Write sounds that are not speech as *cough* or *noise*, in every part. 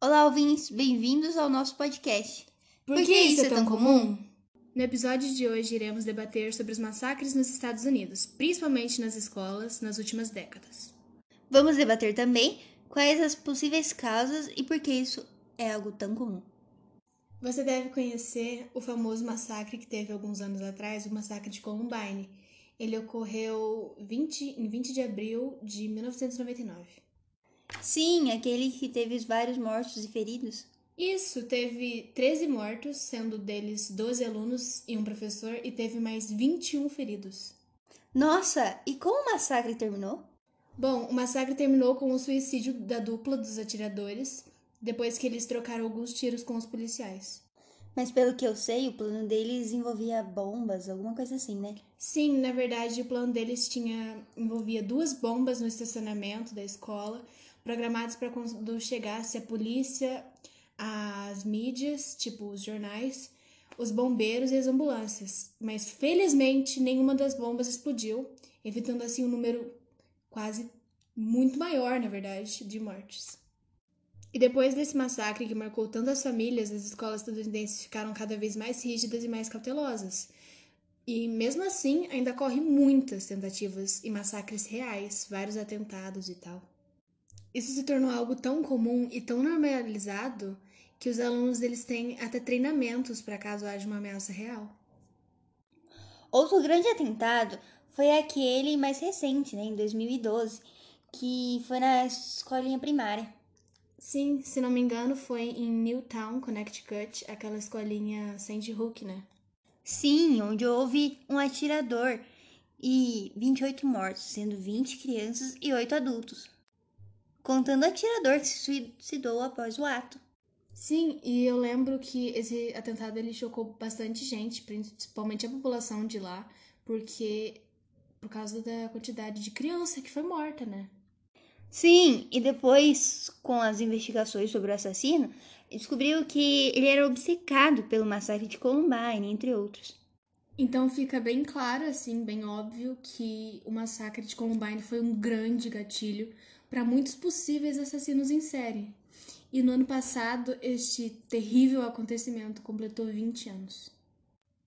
Olá, ouvintes, bem-vindos ao nosso podcast. Por, que, isso é tão comum? No episódio de hoje, iremos debater sobre os massacres nos Estados Unidos, principalmente nas escolas, nas últimas décadas. Vamos debater também quais as possíveis causas e por que isso é algo tão comum. Você deve conhecer o famoso massacre que teve alguns anos atrás, o massacre de Columbine. Ele ocorreu 20, em 20 de abril de 1999. Sim, aquele que teve vários mortos e feridos. Isso, teve 13 mortos, sendo deles 12 alunos e um professor, e teve mais 21 feridos. Nossa, e como o massacre terminou? Bom, o massacre terminou com o suicídio da dupla dos atiradores, depois que eles trocaram alguns tiros com os policiais. Mas pelo que eu sei, o plano deles envolvia bombas, alguma coisa assim, né? Sim, na verdade, o plano deles tinha envolvia duas bombas no estacionamento da escola, programadas para quando chegasse a polícia, as mídias, tipo os jornais, os bombeiros e as ambulâncias. Mas felizmente nenhuma das bombas explodiu, evitando assim um número quase muito maior, na verdade, de mortes. E depois desse massacre que marcou tantas famílias, as escolas estadunidenses ficaram cada vez mais rígidas e mais cautelosas. E mesmo assim, ainda corre muitas tentativas e massacres reais, vários atentados e tal. Isso se tornou algo tão comum e tão normalizado que os alunos deles têm até treinamentos para caso haja uma ameaça real. Outro grande atentado foi aquele mais recente, né, em 2012, que foi na escolinha primária. Sim, se não me engano, foi em Newtown, Connecticut, aquela escolinha Sandy Hook, né? Sim, onde houve um atirador e 28 mortos, sendo 20 crianças e 8 adultos. Contando o atirador que se suicidou após o ato. Sim, e eu lembro que esse atentado ele chocou bastante gente, principalmente a população de lá, porque por causa da quantidade de criança que foi morta, né? Sim, e depois, com as investigações sobre o assassino, descobriu que ele era obcecado pelo massacre de Columbine, entre outros. Então fica bem claro, assim, bem óbvio, que o massacre de Columbine foi um grande gatilho para muitos possíveis assassinos em série. E no ano passado, este terrível acontecimento completou 20 anos.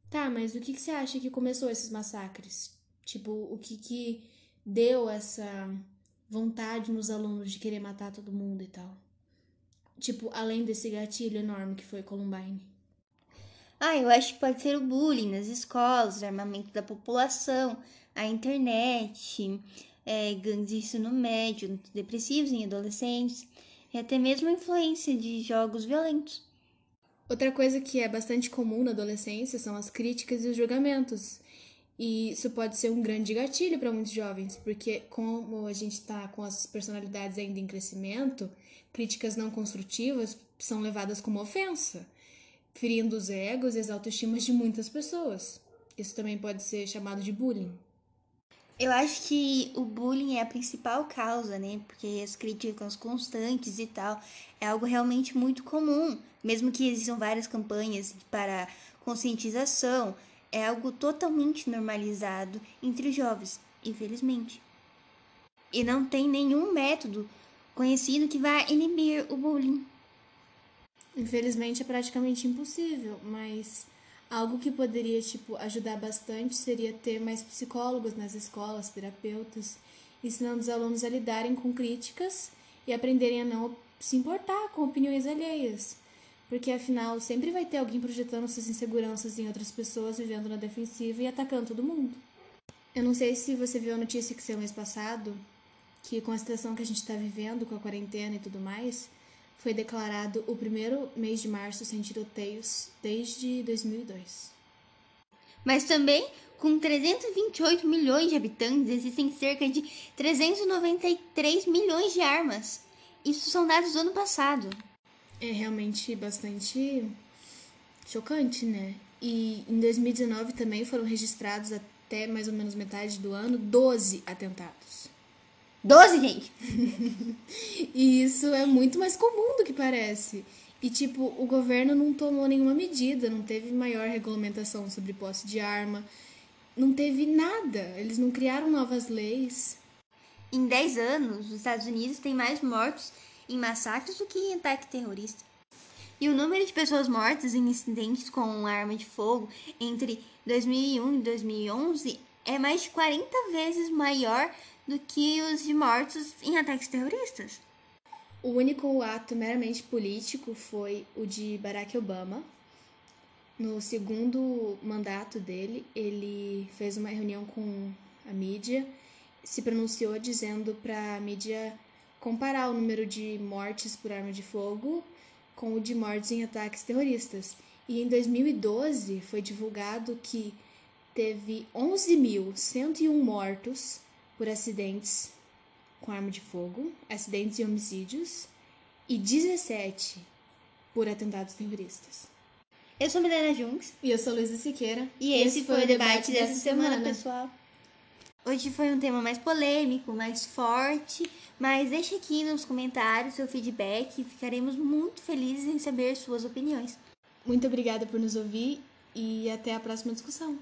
Tá, mas o que, que você acha que começou esses massacres? Tipo, o que que deu essa vontade nos alunos de querer matar todo mundo e tal? Tipo, além desse gatilho enorme que foi Columbine. Ah, eu acho que pode ser o bullying nas escolas, o armamento da população, a internet, é, gangues de ensino médio, depressivos em adolescentes, e até mesmo a influência de jogos violentos. Outra coisa que é bastante comum na adolescência são as críticas e os julgamentos. E isso pode ser um grande gatilho para muitos jovens, porque como a gente está com as personalidades ainda em crescimento, críticas não construtivas são levadas como ofensa, ferindo os egos e as autoestimas de muitas pessoas. Isso também pode ser chamado de bullying. Eu acho que o bullying é a principal causa, né? Porque as críticas constantes e tal é algo realmente muito comum, mesmo que existam várias campanhas para conscientização é algo totalmente normalizado entre os jovens, infelizmente. E não tem nenhum método conhecido que vá inibir o bullying. Infelizmente é praticamente impossível, mas algo que poderia tipo ajudar bastante seria ter mais psicólogos nas escolas, terapeutas, ensinando os alunos a lidarem com críticas e aprenderem a não se importar com opiniões alheias porque afinal sempre vai ter alguém projetando suas inseguranças em outras pessoas, vivendo na defensiva e atacando todo mundo. Eu não sei se você viu a notícia que saiu mês passado, que com a situação que a gente está vivendo, com a quarentena e tudo mais, foi declarado o primeiro mês de março sem tiroteios desde 2002. Mas também, com 328 milhões de habitantes, existem cerca de 393 milhões de armas. Isso são dados do ano passado é realmente bastante chocante, né? E em 2019 também foram registrados até mais ou menos metade do ano 12 atentados. 12, gente! *laughs* e isso é muito mais comum do que parece. E, tipo, o governo não tomou nenhuma medida, não teve maior regulamentação sobre posse de arma, não teve nada. Eles não criaram novas leis. Em 10 anos, os Estados Unidos têm mais mortos em massacres do que em ataque terrorista. E o número de pessoas mortas em incidentes com arma de fogo entre 2001 e 2011 é mais de 40 vezes maior do que os de mortos em ataques terroristas. O único ato meramente político foi o de Barack Obama. No segundo mandato dele, ele fez uma reunião com a mídia, se pronunciou dizendo para a mídia comparar o número de mortes por arma de fogo com o de mortes em ataques terroristas. E em 2012 foi divulgado que teve 11.101 mortos por acidentes com arma de fogo, acidentes e homicídios, e 17 por atentados terroristas. Eu sou Milena Junks. E eu sou Luísa Siqueira. E esse, esse foi, foi o debate, debate dessa semana, semana, pessoal. Hoje foi um tema mais polêmico, mais forte, mas deixe aqui nos comentários seu feedback, ficaremos muito felizes em saber suas opiniões. Muito obrigada por nos ouvir e até a próxima discussão.